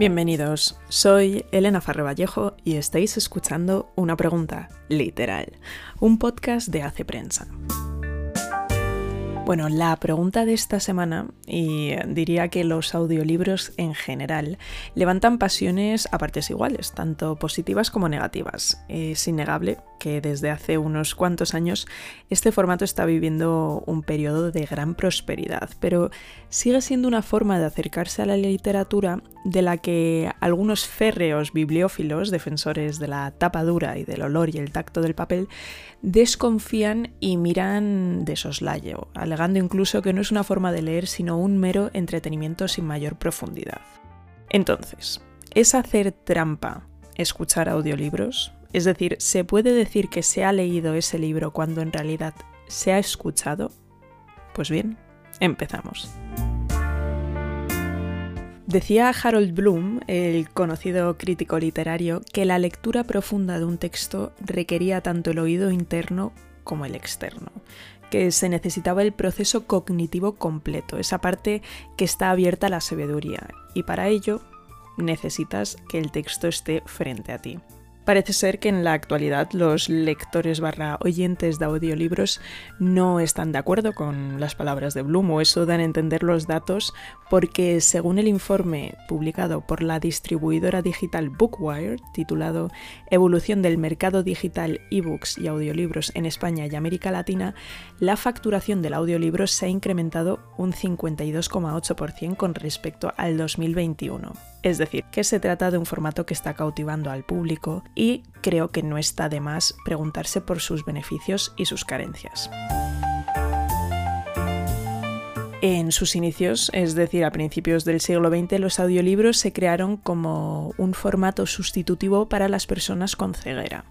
Bienvenidos, soy Elena Farre Vallejo y estáis escuchando Una Pregunta Literal, un podcast de Hace Prensa. Bueno, la pregunta de esta semana, y diría que los audiolibros en general, levantan pasiones a partes iguales, tanto positivas como negativas. Es innegable que desde hace unos cuantos años este formato está viviendo un periodo de gran prosperidad, pero sigue siendo una forma de acercarse a la literatura de la que algunos férreos bibliófilos, defensores de la tapa dura y del olor y el tacto del papel, desconfían y miran de soslayo, alegando incluso que no es una forma de leer sino un mero entretenimiento sin mayor profundidad. Entonces, ¿es hacer trampa escuchar audiolibros? Es decir, ¿se puede decir que se ha leído ese libro cuando en realidad se ha escuchado? Pues bien, empezamos. Decía Harold Bloom, el conocido crítico literario, que la lectura profunda de un texto requería tanto el oído interno como el externo, que se necesitaba el proceso cognitivo completo, esa parte que está abierta a la sabiduría, y para ello necesitas que el texto esté frente a ti. Parece ser que en la actualidad los lectores barra oyentes de audiolibros no están de acuerdo con las palabras de Bloom o eso dan a entender los datos porque según el informe publicado por la distribuidora digital Bookwire titulado Evolución del mercado digital ebooks y audiolibros en España y América Latina, la facturación del audiolibro se ha incrementado un 52,8% con respecto al 2021. Es decir, que se trata de un formato que está cautivando al público y creo que no está de más preguntarse por sus beneficios y sus carencias. En sus inicios, es decir, a principios del siglo XX, los audiolibros se crearon como un formato sustitutivo para las personas con ceguera.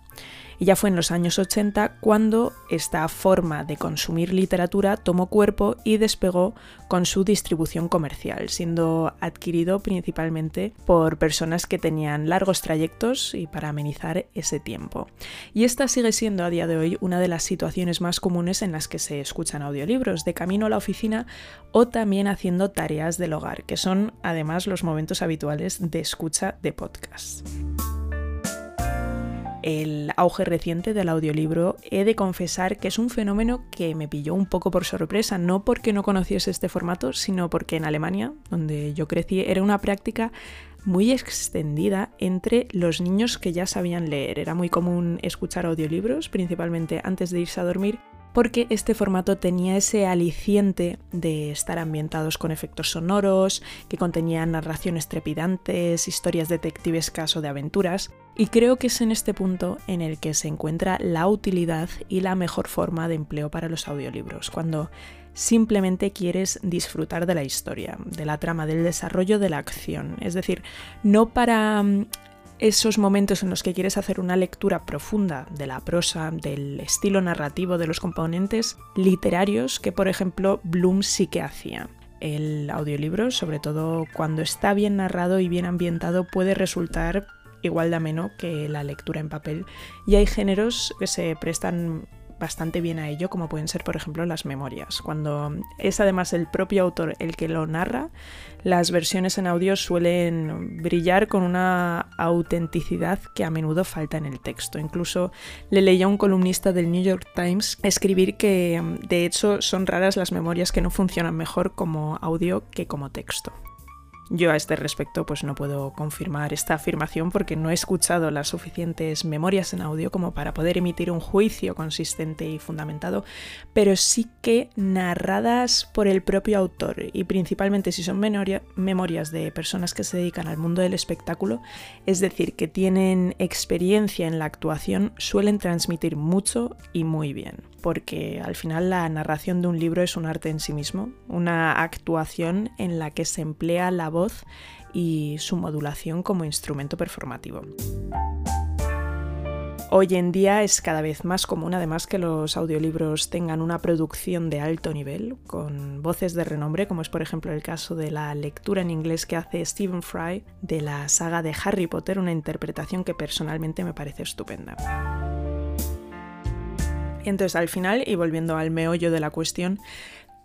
Y ya fue en los años 80 cuando esta forma de consumir literatura tomó cuerpo y despegó con su distribución comercial, siendo adquirido principalmente por personas que tenían largos trayectos y para amenizar ese tiempo. Y esta sigue siendo a día de hoy una de las situaciones más comunes en las que se escuchan audiolibros, de camino a la oficina o también haciendo tareas del hogar, que son además los momentos habituales de escucha de podcast el auge reciente del audiolibro, he de confesar que es un fenómeno que me pilló un poco por sorpresa, no porque no conociese este formato, sino porque en Alemania, donde yo crecí, era una práctica muy extendida entre los niños que ya sabían leer. Era muy común escuchar audiolibros, principalmente antes de irse a dormir, porque este formato tenía ese aliciente de estar ambientados con efectos sonoros, que contenían narraciones trepidantes, historias detectivescas o de aventuras, y creo que es en este punto en el que se encuentra la utilidad y la mejor forma de empleo para los audiolibros, cuando simplemente quieres disfrutar de la historia, de la trama, del desarrollo de la acción, es decir, no para mm, esos momentos en los que quieres hacer una lectura profunda de la prosa, del estilo narrativo, de los componentes literarios que, por ejemplo, Bloom sí que hacía. El audiolibro, sobre todo cuando está bien narrado y bien ambientado, puede resultar igual de ameno que la lectura en papel. Y hay géneros que se prestan bastante bien a ello, como pueden ser, por ejemplo, las memorias. Cuando es además el propio autor el que lo narra, las versiones en audio suelen brillar con una autenticidad que a menudo falta en el texto. Incluso le leía a un columnista del New York Times escribir que de hecho son raras las memorias que no funcionan mejor como audio que como texto. Yo a este respecto pues no puedo confirmar esta afirmación porque no he escuchado las suficientes memorias en audio como para poder emitir un juicio consistente y fundamentado, pero sí que narradas por el propio autor y principalmente si son memorias de personas que se dedican al mundo del espectáculo, es decir, que tienen experiencia en la actuación, suelen transmitir mucho y muy bien porque al final la narración de un libro es un arte en sí mismo, una actuación en la que se emplea la voz y su modulación como instrumento performativo. Hoy en día es cada vez más común además que los audiolibros tengan una producción de alto nivel, con voces de renombre, como es por ejemplo el caso de la lectura en inglés que hace Stephen Fry de la saga de Harry Potter, una interpretación que personalmente me parece estupenda. Entonces, al final, y volviendo al meollo de la cuestión,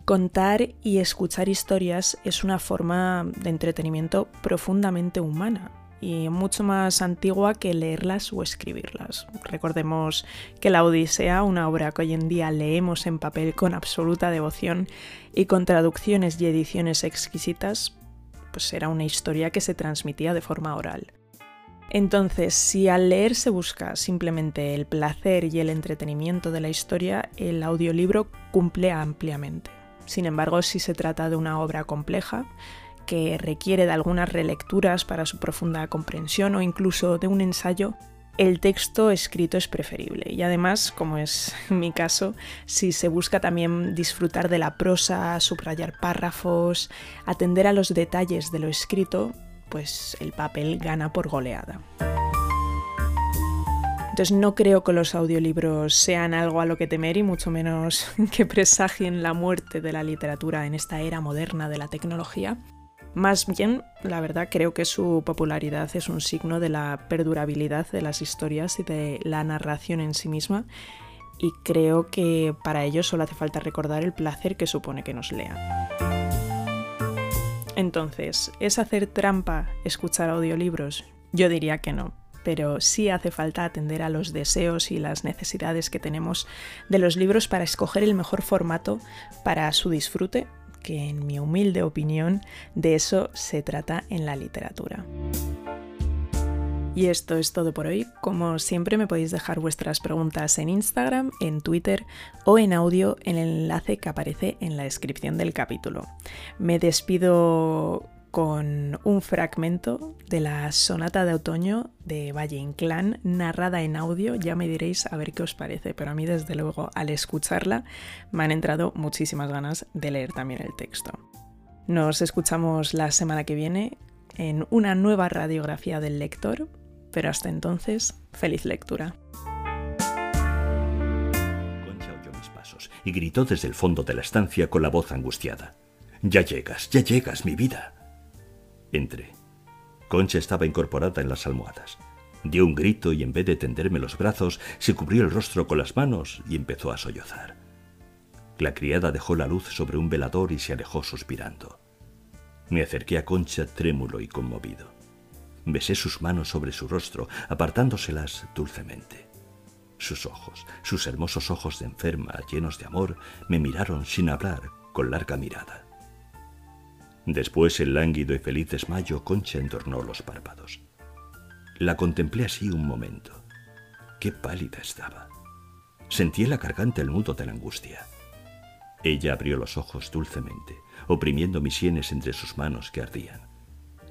Contar y escuchar historias es una forma de entretenimiento profundamente humana y mucho más antigua que leerlas o escribirlas. Recordemos que la Odisea, una obra que hoy en día leemos en papel con absoluta devoción y con traducciones y ediciones exquisitas, pues era una historia que se transmitía de forma oral. Entonces, si al leer se busca simplemente el placer y el entretenimiento de la historia, el audiolibro cumple ampliamente. Sin embargo, si se trata de una obra compleja, que requiere de algunas relecturas para su profunda comprensión o incluso de un ensayo, el texto escrito es preferible. Y además, como es mi caso, si se busca también disfrutar de la prosa, subrayar párrafos, atender a los detalles de lo escrito, pues el papel gana por goleada. Entonces no creo que los audiolibros sean algo a lo que temer y mucho menos que presagien la muerte de la literatura en esta era moderna de la tecnología. Más bien, la verdad, creo que su popularidad es un signo de la perdurabilidad de las historias y de la narración en sí misma y creo que para ello solo hace falta recordar el placer que supone que nos lean. Entonces, ¿es hacer trampa escuchar audiolibros? Yo diría que no pero sí hace falta atender a los deseos y las necesidades que tenemos de los libros para escoger el mejor formato para su disfrute, que en mi humilde opinión de eso se trata en la literatura. Y esto es todo por hoy. Como siempre me podéis dejar vuestras preguntas en Instagram, en Twitter o en audio en el enlace que aparece en la descripción del capítulo. Me despido con un fragmento de la sonata de otoño de Valle Inclán, narrada en audio. Ya me diréis a ver qué os parece, pero a mí desde luego al escucharla me han entrado muchísimas ganas de leer también el texto. Nos escuchamos la semana que viene en una nueva radiografía del lector, pero hasta entonces, feliz lectura. Concha oyó mis pasos y gritó desde el fondo de la estancia con la voz angustiada. Ya llegas, ya llegas, mi vida. Entré. Concha estaba incorporada en las almohadas. Dio un grito y en vez de tenderme los brazos, se cubrió el rostro con las manos y empezó a sollozar. La criada dejó la luz sobre un velador y se alejó suspirando. Me acerqué a Concha trémulo y conmovido. Besé sus manos sobre su rostro, apartándoselas dulcemente. Sus ojos, sus hermosos ojos de enferma, llenos de amor, me miraron sin hablar, con larga mirada. Después el lánguido y feliz desmayo Concha entornó los párpados. La contemplé así un momento. Qué pálida estaba. Sentí en la garganta el nudo de la angustia. Ella abrió los ojos dulcemente, oprimiendo mis sienes entre sus manos que ardían.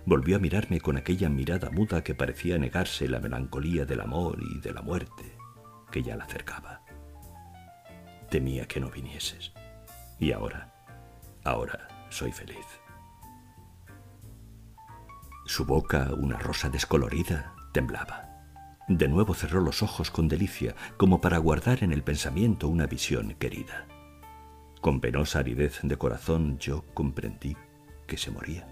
Volvió a mirarme con aquella mirada muda que parecía negarse la melancolía del amor y de la muerte que ya la acercaba. Temía que no vinieses. Y ahora, ahora soy feliz. Su boca, una rosa descolorida, temblaba. De nuevo cerró los ojos con delicia, como para guardar en el pensamiento una visión querida. Con penosa aridez de corazón yo comprendí que se moría.